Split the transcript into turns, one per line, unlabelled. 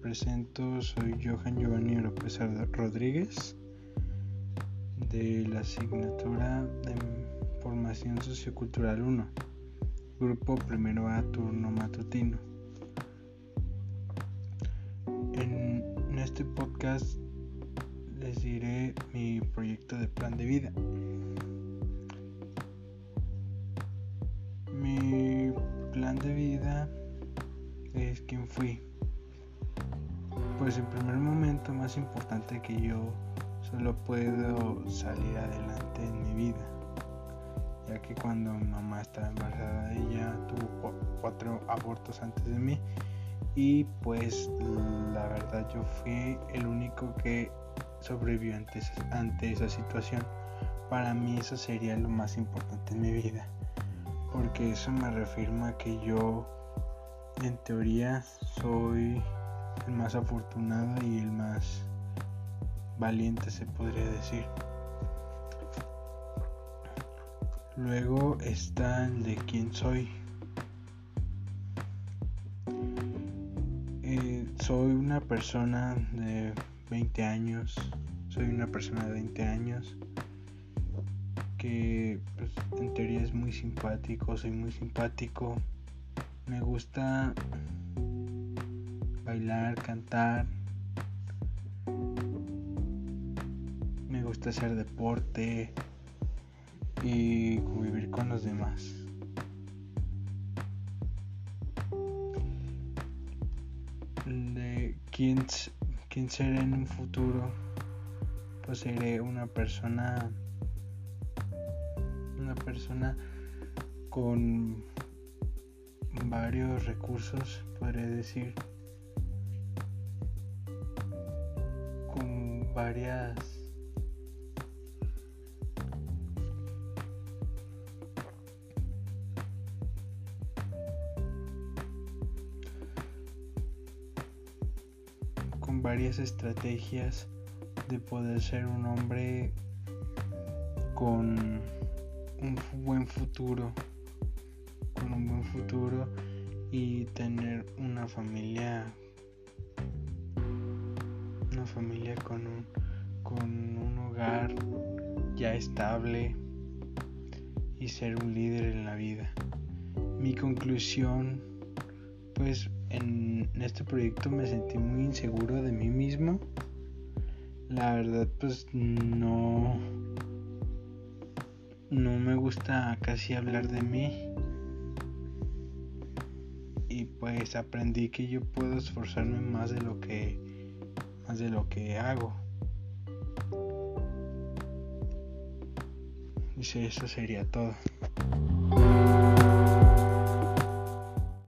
presento, soy Johan Giovanni López Rodríguez de la asignatura de Formación Sociocultural 1, Grupo Primero A Turno Matutino. En este podcast les diré mi proyecto de plan de vida. Fui. Pues el primer momento más importante que yo solo puedo salir adelante en mi vida. Ya que cuando mi mamá estaba embarazada ella tuvo cuatro abortos antes de mí. Y pues la verdad yo fui el único que sobrevivió ante, ante esa situación. Para mí eso sería lo más importante en mi vida. Porque eso me reafirma que yo en teoría soy el más afortunado y el más valiente se podría decir. Luego está el de quién soy. Eh, soy una persona de 20 años. Soy una persona de 20 años que pues, en teoría es muy simpático, soy muy simpático. Me gusta bailar, cantar. Me gusta hacer deporte y convivir con los demás. De quién, quién seré en un futuro, pues seré una persona, una persona con varios recursos, podría decir, con varias con varias estrategias de poder ser un hombre con un buen futuro un buen futuro y tener una familia una familia con un con un hogar ya estable y ser un líder en la vida. Mi conclusión pues en este proyecto me sentí muy inseguro de mí mismo. La verdad pues no no me gusta casi hablar de mí pues aprendí que yo puedo esforzarme más de lo que más de lo que hago. Y eso sería todo